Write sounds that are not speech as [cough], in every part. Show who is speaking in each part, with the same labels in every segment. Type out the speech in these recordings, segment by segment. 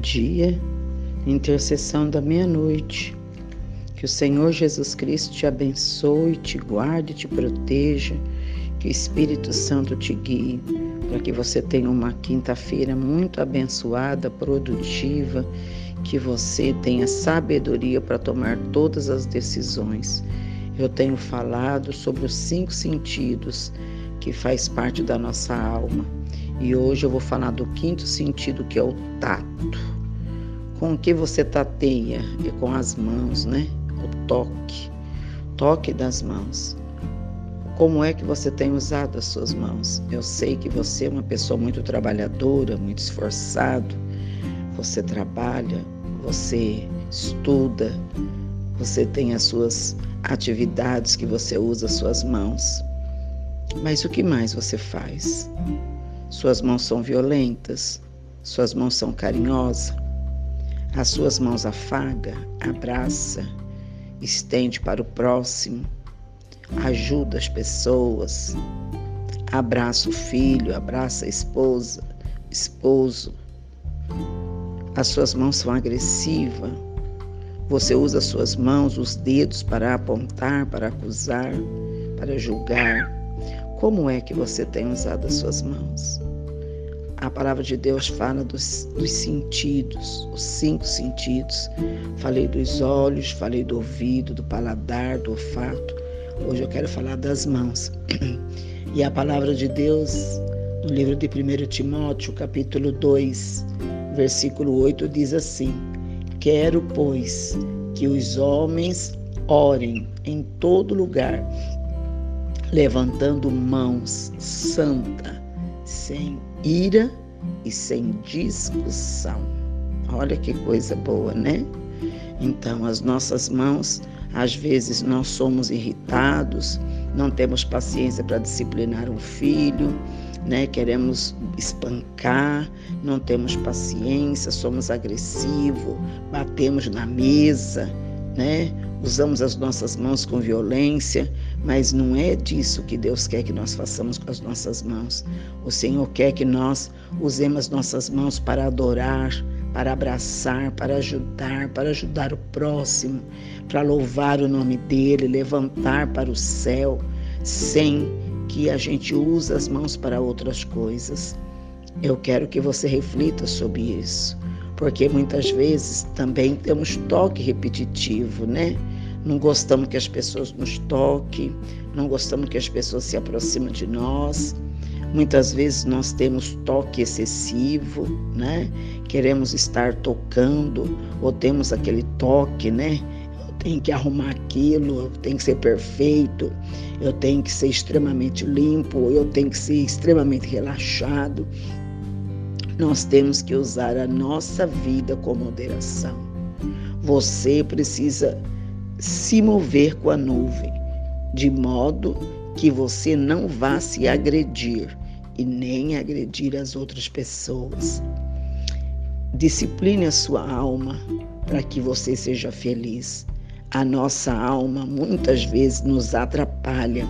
Speaker 1: Dia, intercessão da meia-noite. Que o Senhor Jesus Cristo te abençoe, te guarde, te proteja. Que o Espírito Santo te guie para que você tenha uma quinta-feira muito abençoada, produtiva, que você tenha sabedoria para tomar todas as decisões. Eu tenho falado sobre os cinco sentidos que faz parte da nossa alma. E hoje eu vou falar do quinto sentido, que é o tato. Com o que você tateia? É com as mãos, né? O toque. Toque das mãos. Como é que você tem usado as suas mãos? Eu sei que você é uma pessoa muito trabalhadora, muito esforçado. Você trabalha, você estuda, você tem as suas atividades que você usa as suas mãos. Mas o que mais você faz? Suas mãos são violentas, suas mãos são carinhosas, as suas mãos afaga, abraça, estende para o próximo ajuda as pessoas, abraça o filho, abraça a esposa, esposo. As suas mãos são agressivas. Você usa as suas mãos, os dedos para apontar, para acusar, para julgar. Como é que você tem usado as suas mãos? A palavra de Deus fala dos, dos sentidos, os cinco sentidos. Falei dos olhos, falei do ouvido, do paladar, do olfato. Hoje eu quero falar das mãos. [clears throat] E a palavra de Deus, no livro de 1 Timóteo, capítulo 2, versículo 8, diz assim: Quero, pois, que os homens orem em todo lugar, levantando mãos santa, sem ira e sem discussão. Olha que coisa boa, né? Então, as nossas mãos às vezes nós somos irritados, não temos paciência para disciplinar um filho, né? Queremos espancar, não temos paciência, somos agressivos, batemos na mesa, né? Usamos as nossas mãos com violência, mas não é disso que Deus quer que nós façamos com as nossas mãos. O Senhor quer que nós usemos as nossas mãos para adorar, para abraçar, para ajudar, para ajudar o próximo, para louvar o nome dele, levantar para o céu, sem que a gente use as mãos para outras coisas. Eu quero que você reflita sobre isso, porque muitas vezes também temos toque repetitivo, né? Não gostamos que as pessoas nos toquem, não gostamos que as pessoas se aproximem de nós. Muitas vezes nós temos toque excessivo, né? Queremos estar tocando ou temos aquele toque, né? Eu tenho que arrumar aquilo, eu tenho que ser perfeito, eu tenho que ser extremamente limpo, eu tenho que ser extremamente relaxado. Nós temos que usar a nossa vida com moderação. Você precisa se mover com a nuvem, de modo que você não vá se agredir e nem agredir as outras pessoas. Discipline a sua alma para que você seja feliz. A nossa alma muitas vezes nos atrapalha,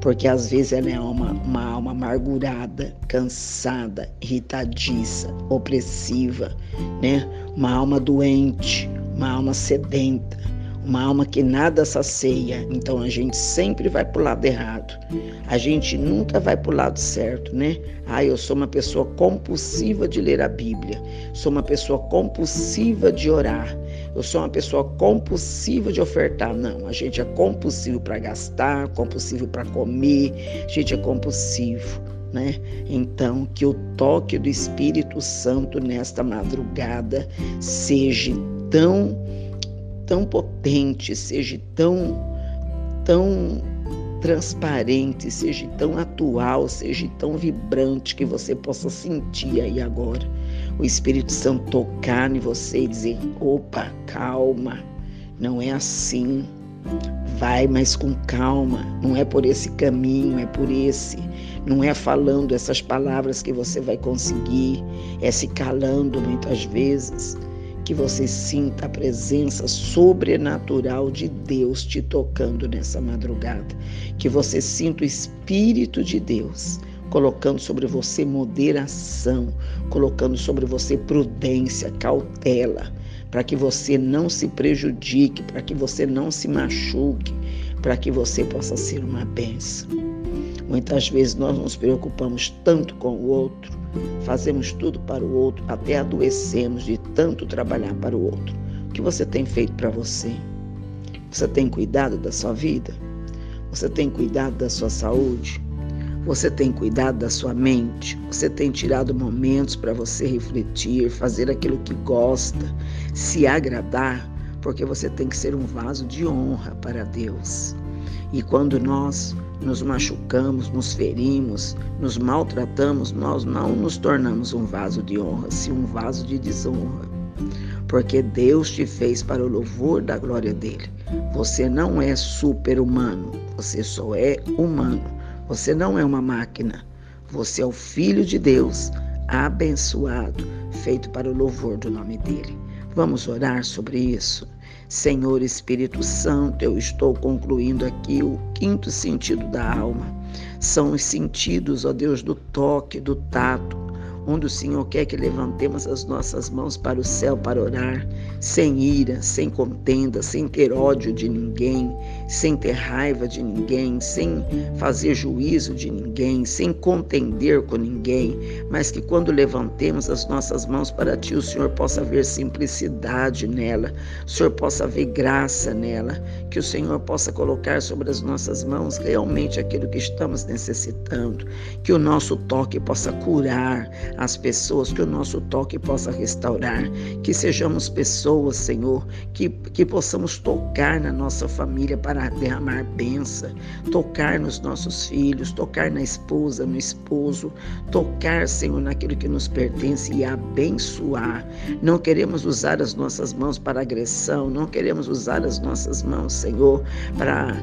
Speaker 1: porque às vezes ela é uma, uma alma amargurada, cansada, irritadiça, opressiva, né? Uma alma doente, uma alma sedenta uma alma que nada sacia. Então a gente sempre vai para o lado errado. A gente nunca vai para o lado certo, né? Ah, eu sou uma pessoa compulsiva de ler a Bíblia. Sou uma pessoa compulsiva de orar. Eu sou uma pessoa compulsiva de ofertar. Não, a gente é compulsivo para gastar, compulsivo para comer, a gente é compulsivo. Né? Então, que o toque do Espírito Santo nesta madrugada seja tão tão potente, seja tão, tão transparente, seja tão atual, seja tão vibrante que você possa sentir aí agora o Espírito Santo tocar em você e dizer: opa, calma, não é assim. Vai, mas com calma. Não é por esse caminho, é por esse. Não é falando essas palavras que você vai conseguir, é se calando muitas vezes que você sinta a presença sobrenatural de Deus te tocando nessa madrugada. Que você sinta o Espírito de Deus colocando sobre você moderação, colocando sobre você prudência, cautela, para que você não se prejudique, para que você não se machuque, para que você possa ser uma bênção. Muitas vezes nós nos preocupamos tanto com o outro, fazemos tudo para o outro, até adoecemos de tanto trabalhar para o outro. O que você tem feito para você? Você tem cuidado da sua vida? Você tem cuidado da sua saúde? Você tem cuidado da sua mente? Você tem tirado momentos para você refletir, fazer aquilo que gosta, se agradar? Porque você tem que ser um vaso de honra para Deus. E quando nós nos machucamos, nos ferimos, nos maltratamos, nós não nos tornamos um vaso de honra, sim um vaso de desonra. Porque Deus te fez para o louvor da glória dele. Você não é super-humano, você só é humano. Você não é uma máquina. Você é o filho de Deus, abençoado, feito para o louvor do nome dele. Vamos orar sobre isso. Senhor Espírito Santo, eu estou concluindo aqui o quinto sentido da alma. São os sentidos, ó Deus, do toque, do tato, onde o Senhor quer que levantemos as nossas mãos para o céu para orar, sem ira, sem contenda, sem ter ódio de ninguém, sem ter raiva de ninguém, sem fazer juízo de ninguém, sem contender com ninguém, mas que quando levantemos as nossas mãos para Ti, o Senhor possa ver simplicidade nela, o Senhor possa ver graça nela, que o Senhor possa colocar sobre as nossas mãos realmente aquilo que estamos necessitando, que o nosso toque possa curar, as pessoas, que o nosso toque possa restaurar, que sejamos pessoas, Senhor, que, que possamos tocar na nossa família para derramar bênção, tocar nos nossos filhos, tocar na esposa, no esposo, tocar, Senhor, naquilo que nos pertence e abençoar. Não queremos usar as nossas mãos para agressão, não queremos usar as nossas mãos, Senhor, para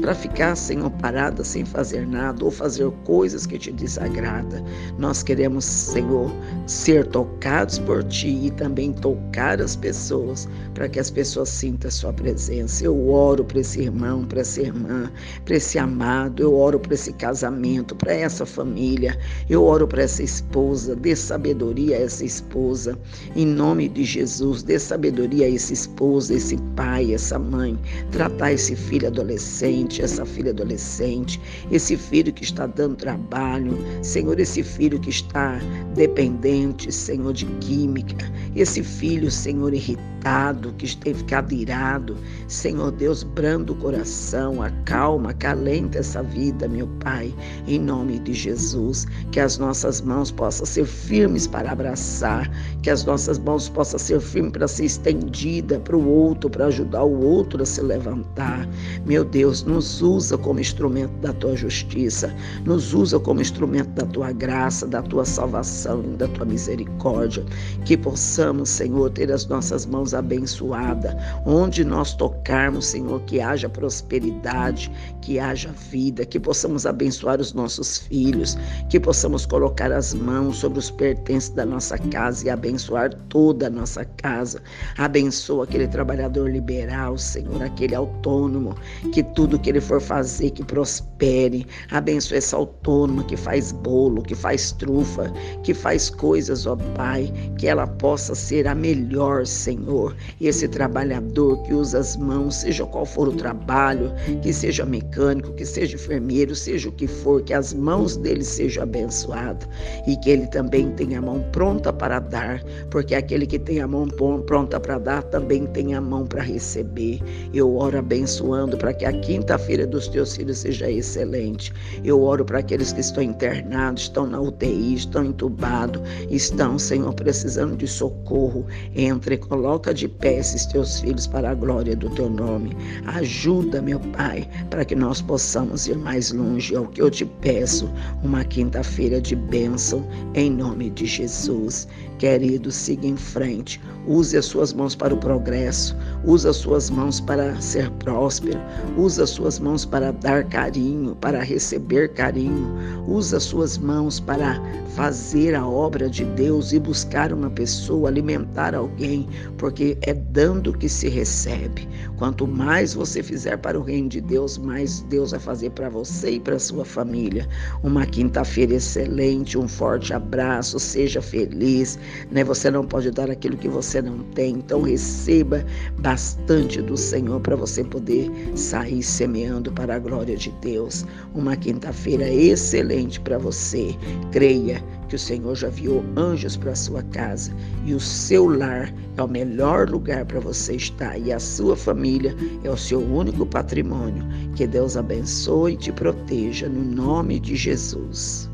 Speaker 1: para ficar, Senhor, parada sem fazer nada ou fazer coisas que te desagrada. Nós queremos, Senhor, ser tocados por ti e também tocar as pessoas, para que as pessoas sintam a sua presença. Eu oro para esse irmão, para essa irmã, para esse amado, eu oro para esse casamento, para essa família, eu oro para essa esposa, dê sabedoria a essa esposa, em nome de Jesus, dê sabedoria a esse esposo, esse pai, essa mãe, tratar esse filho adolescente essa filha adolescente, esse filho que está dando trabalho, Senhor, esse filho que está dependente, Senhor, de química, esse filho, Senhor, irritado, que tem ficado irado, Senhor Deus, brando o coração, acalma, acalenta essa vida, meu Pai, em nome de Jesus, que as nossas mãos possam ser firmes para abraçar, que as nossas mãos possam ser firmes para ser estendida para o outro, para ajudar o outro a se levantar. Meu Deus, nos usa como instrumento da tua justiça, nos usa como instrumento da tua graça, da tua salvação, da tua misericórdia. Que possamos, Senhor, ter as nossas mãos abençoadas, onde nós tocarmos, Senhor, que haja prosperidade, que haja vida, que possamos abençoar os nossos filhos, que possamos colocar as mãos sobre os pertences da nossa casa e abençoar toda a nossa casa. Abençoa aquele trabalhador liberal, Senhor, aquele autônomo, que tudo que ele for fazer, que prospere. Abençoe essa autônoma que faz bolo, que faz trufa, que faz coisas, ó Pai, que ela possa ser a melhor, Senhor. E esse trabalhador que usa as mãos, seja qual for o trabalho, que seja mecânico, que seja enfermeiro, seja o que for, que as mãos dele sejam abençoadas e que ele também tenha a mão pronta para dar, porque aquele que tem a mão pronta para dar também tem a mão para receber. Eu oro abençoando para que a quinta-feira dos teus filhos seja excelente. Eu oro para aqueles que estão internados, estão na UTI, estão entubados, estão, Senhor, precisando de socorro. Entre, coloca de pé esses teus filhos para a glória do teu nome. Ajuda, meu Pai, para que nós possamos ir mais longe. É o que eu te peço, uma quinta-feira de bênção, em nome de Jesus. Querido, siga em frente. Use as suas mãos para o progresso. Use as suas mãos para ser próspero. Use as suas mãos para dar carinho, para receber carinho. Use as suas mãos para fazer a obra de Deus e buscar uma pessoa, alimentar alguém, porque é dando que se recebe. Quanto mais você fizer para o reino de Deus, mais Deus vai fazer para você e para sua família. Uma quinta-feira excelente, um forte abraço, seja feliz, né? Você não pode dar aquilo que você não tem, então receba bastante do Senhor para você poder sair semeando para a glória de Deus. Uma quinta-feira excelente para você. Creia que o Senhor já enviou anjos para a sua casa e o seu lar é o melhor lugar para você estar e a sua família é o seu único patrimônio. Que Deus abençoe e te proteja no nome de Jesus.